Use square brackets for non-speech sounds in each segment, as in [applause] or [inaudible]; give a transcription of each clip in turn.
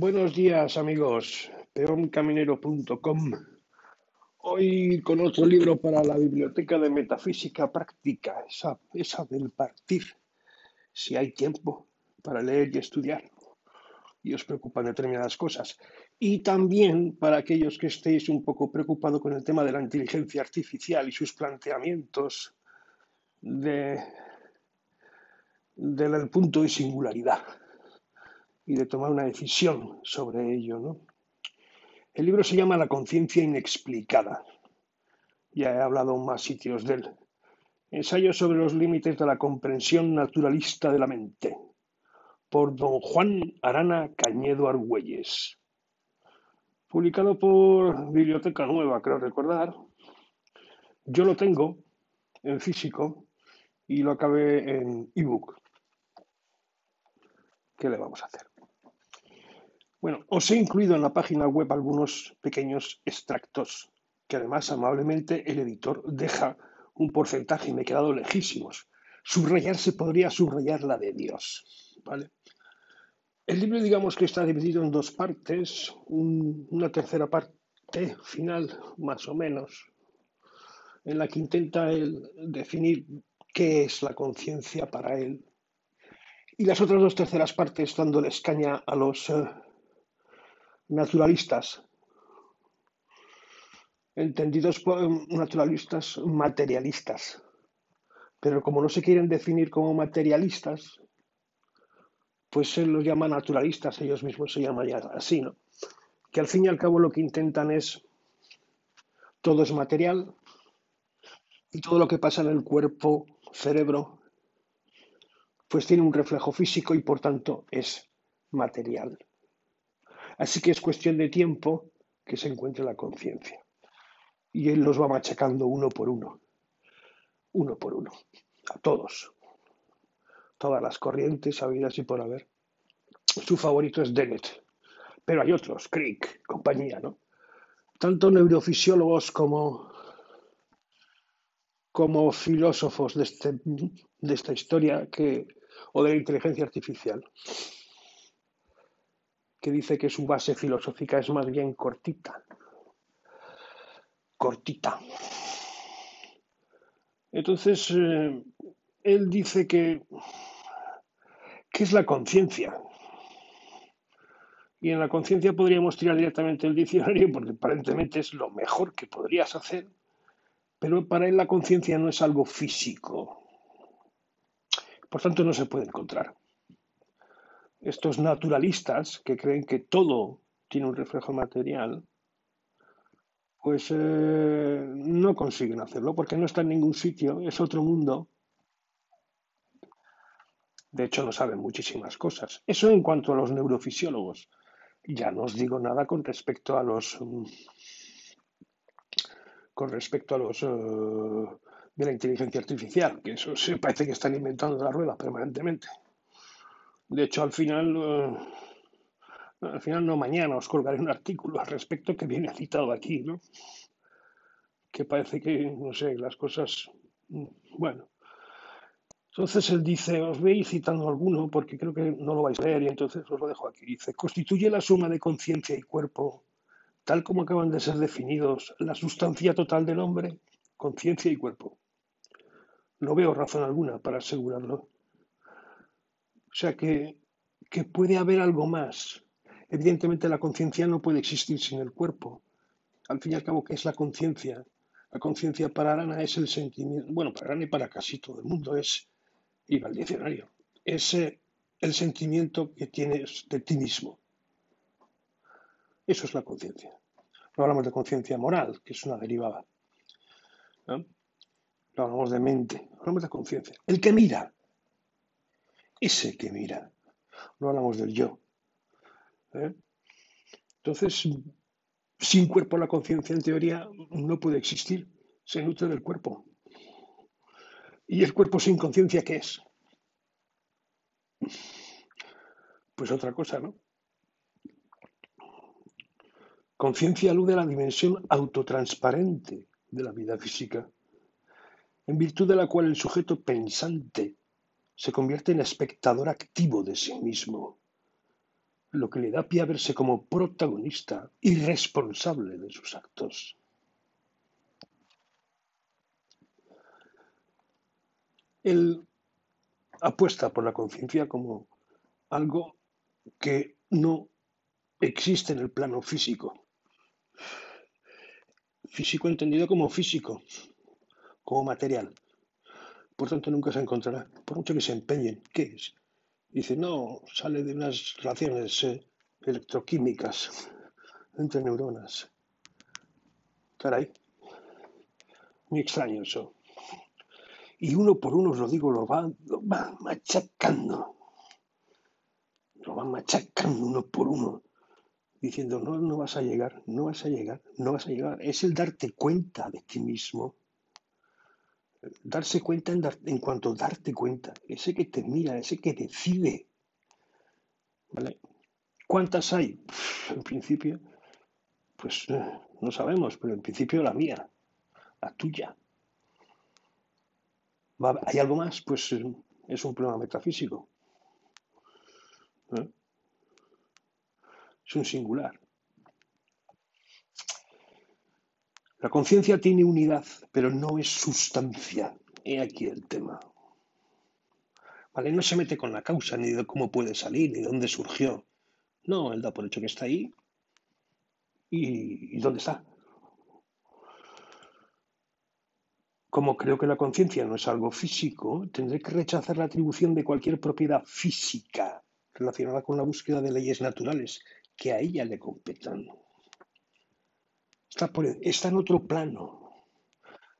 Buenos días amigos, peoncaminero.com. Hoy con otro libro para la biblioteca de metafísica práctica, esa, esa del partir, si hay tiempo para leer y estudiar y os preocupan determinadas cosas. Y también para aquellos que estéis un poco preocupados con el tema de la inteligencia artificial y sus planteamientos de, del punto de singularidad y de tomar una decisión sobre ello. ¿no? El libro se llama La conciencia inexplicada. Ya he hablado en más sitios de él. Ensayo sobre los límites de la comprensión naturalista de la mente, por don Juan Arana Cañedo Argüelles. Publicado por Biblioteca Nueva, creo recordar. Yo lo tengo en físico y lo acabé en ebook. ¿Qué le vamos a hacer? Bueno, os he incluido en la página web algunos pequeños extractos que además amablemente el editor deja un porcentaje y me he quedado lejísimos. Subrayar se podría subrayar la de Dios. ¿vale? El libro digamos que está dividido en dos partes, una tercera parte final más o menos, en la que intenta él definir qué es la conciencia para él. Y las otras dos terceras partes dándoles caña a los eh, naturalistas, entendidos por naturalistas materialistas. Pero como no se quieren definir como materialistas, pues se los llama naturalistas, ellos mismos se llaman ya así, ¿no? Que al fin y al cabo lo que intentan es, todo es material y todo lo que pasa en el cuerpo, cerebro, pues tiene un reflejo físico y por tanto es material. Así que es cuestión de tiempo que se encuentre la conciencia. Y él los va machacando uno por uno, uno por uno, a todos, todas las corrientes habidas y por haber. Su favorito es Dennett, pero hay otros, Crick, compañía, ¿no? Tanto neurofisiólogos como, como filósofos de, este, esta historia que, o de la inteligencia artificial que dice que su base filosófica es más bien cortita. Cortita. Entonces, eh, él dice que, ¿qué es la conciencia? Y en la conciencia podríamos tirar directamente el diccionario [laughs] porque aparentemente es lo mejor que podrías hacer, pero para él la conciencia no es algo físico. Por tanto, no se puede encontrar estos naturalistas que creen que todo tiene un reflejo material, pues eh, no consiguen hacerlo porque no está en ningún sitio, es otro mundo. De hecho, no saben muchísimas cosas. Eso en cuanto a los neurofisiólogos. Ya no os digo nada con respecto a los mm, con respecto a los eh, de la inteligencia artificial, que eso se parece que están inventando la rueda permanentemente. De hecho, al final, eh, al final no mañana os colgaré un artículo al respecto que viene citado aquí, ¿no? Que parece que, no sé, las cosas, mm, bueno. Entonces él dice, os voy citando alguno porque creo que no lo vais a leer y entonces os lo dejo aquí. Dice, constituye la suma de conciencia y cuerpo, tal como acaban de ser definidos, la sustancia total del hombre, conciencia y cuerpo. No veo razón alguna para asegurarlo. Sea que, puede haber algo más. Evidentemente la conciencia no puede existir sin el cuerpo. Al fin y al cabo, ¿qué es la conciencia? La conciencia para Arana es el sentimiento, bueno, para Arana y para casi todo el mundo es, iba al diccionario, es eh, el sentimiento que tienes de ti mismo. Eso es la conciencia. No hablamos de conciencia moral, que es una derivada. no hablamos de mente, hablamos de conciencia. El que mira, ese que mira. No hablamos del yo. ¿eh? Entonces, sin cuerpo la conciencia en teoría no puede existir. Se nutre del cuerpo. ¿Y el cuerpo sin conciencia qué es? Pues otra cosa, ¿no? Conciencia alude a la dimensión autotransparente de la vida física, en virtud de la cual el sujeto pensante se convierte en espectador activo de sí mismo. lo que le da pie a verse como protagonista y responsable de sus actos. Él apuesta por la conciencia como algo que no existe en el plano físico. Físico entendido como físico, como material. Por tanto, nunca se encontrará, por mucho que se empeñen. ¿Qué es? Dice, no, sale de unas relaciones eh, electroquímicas entre neuronas. Caray, muy extraño eso. Y uno por uno, os lo digo, lo va, lo va machacando. Lo va machacando uno por uno. Diciendo, no, no vas a llegar, no vas a llegar, no vas a llegar. Es el darte cuenta de ti mismo darse cuenta en, en, cuanto darte cuenta, ese que te mira, ese que decide. ¿Vale? ¿Cuántas hay? en principio, pues eh, no sabemos, pero en principio la mía, la tuya. ¿Hay algo más? Pues eh, es un problema metafísico. ¿Eh? Es un singular. La conciencia tiene unidad, pero no es sustancia. He aquí el tema. ¿Vale? No se mete con la causa, ni de cómo puede salir, ni de dónde surgió. No, él da por hecho que está ahí. ¿Y, y dónde está? Como creo que la conciencia no es algo físico, tendré que rechazar la atribución de cualquier propiedad física relacionada con la búsqueda de leyes naturales que a ella le competan. Está, está en otro plano.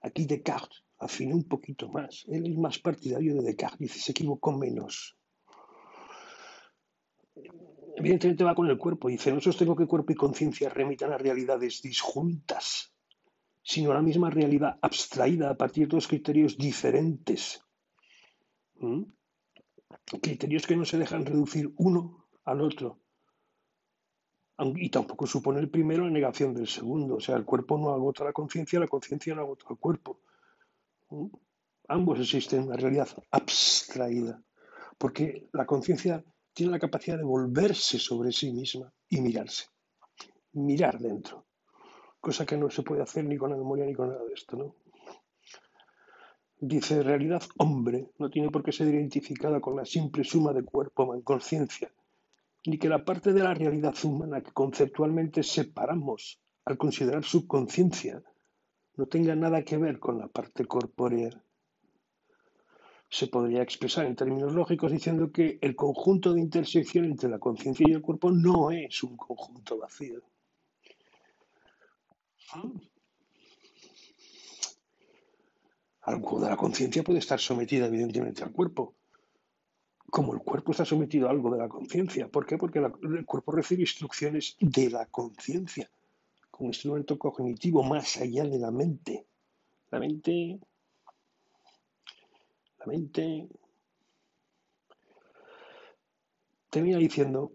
Aquí Descartes afinó un poquito más. Él es más partidario de Descartes, dice, se equivocó menos. Evidentemente va con el cuerpo. Dice, no sostengo que cuerpo y conciencia remitan a realidades disjuntas, sino a la misma realidad abstraída a partir de dos criterios diferentes. ¿Mm? Criterios que no se dejan reducir uno al otro, y tampoco supone el primero la negación del segundo. O sea, el cuerpo no agota la conciencia, la conciencia no agota el cuerpo. ¿Mm? Ambos existen en una realidad abstraída, porque la conciencia tiene la capacidad de volverse sobre sí misma y mirarse, mirar dentro, cosa que no se puede hacer ni con la memoria ni con nada de esto, ¿no? Dice, realidad hombre no tiene por qué ser identificada con la simple suma de cuerpo o conciencia, ni que la parte de la realidad humana que conceptualmente separamos al considerar su conciencia no tenga nada que ver con la parte corpórea. Se podría expresar en términos lógicos diciendo que el conjunto de intersección entre la conciencia y el cuerpo no es un conjunto vacío. Algo de la conciencia puede estar sometida evidentemente al cuerpo, como el cuerpo está sometido a algo de la conciencia. ¿Por qué? Porque el cuerpo recibe instrucciones de la conciencia, como instrumento cognitivo más allá de la mente. La mente. La mente. Termina diciendo,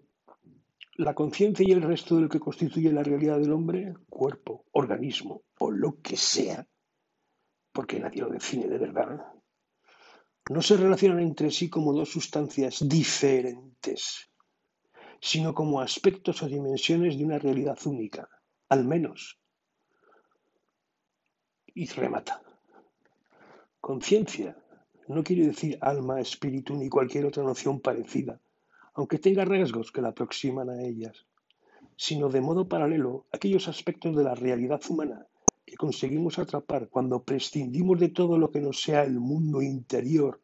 la conciencia y el resto de lo que constituye la realidad del hombre, cuerpo, organismo o lo que sea, porque nadie lo define de verdad, no se relacionan entre sí como dos sustancias diferentes, sino como aspectos o dimensiones de una realidad única, al menos. Y remata. Conciencia no quiere decir alma, espíritu ni cualquier otra noción parecida, aunque tenga rasgos que la aproximan a ellas, sino de modo paralelo aquellos aspectos de la realidad humana que conseguimos atrapar cuando prescindimos de todo lo que no sea el mundo interior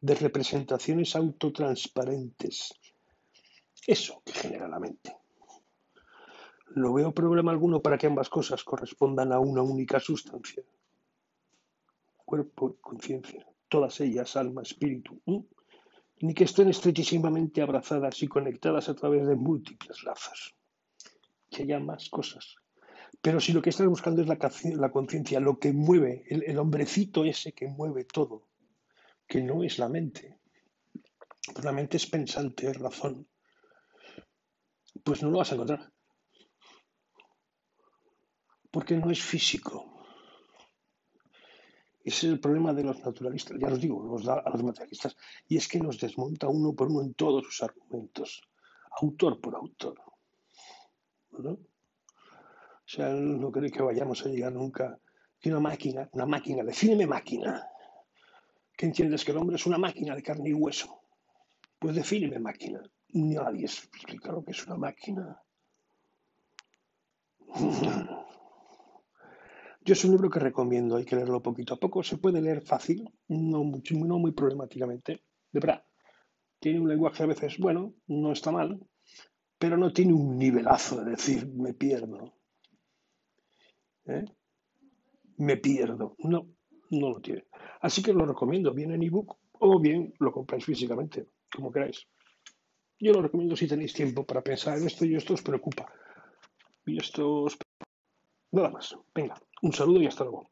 de representaciones autotransparentes. Eso que genera la mente. No veo problema alguno para que ambas cosas correspondan a una única sustancia. Cuerpo conciencia, todas ellas, alma, espíritu, ni que estén estrechísimamente abrazadas y conectadas a través de múltiples lazos. Que haya más cosas, pero si lo que estás buscando es la, conciencia, lo que mueve, el, hombrecito ese que mueve todo, que no es la mente, pues la mente es pensante, es razón, pues no lo vas a encontrar. Porque no es físico. Ese es el problema de los naturalistas, ya os digo, los, a los materialistas, y es que nos desmonta uno por uno en todos sus argumentos autor por autor. ¿no? Sea, no creo que vayamos a llegar nunca que una máquina, una máquina, defíneme máquina. ¿Qué entiendes que el hombre es una máquina de carne y hueso? Pues defíneme máquina. Nadie explica lo que es una máquina. [laughs] Yo es un libro que recomiendo, hay que leerlo poquito a poco. Se puede leer fácil, no, no muy problemáticamente. De verdad, tiene un lenguaje a veces bueno, no está mal, pero no tiene un nivelazo de decir me pierdo. ¿Eh? Me pierdo. No, no lo tiene. Así que lo recomiendo bien en ebook o bien lo compráis físicamente, como queráis. Yo lo recomiendo si tenéis tiempo para pensar en esto y esto os preocupa. Y esto os... Nada más. Venga, un saludo y hasta luego.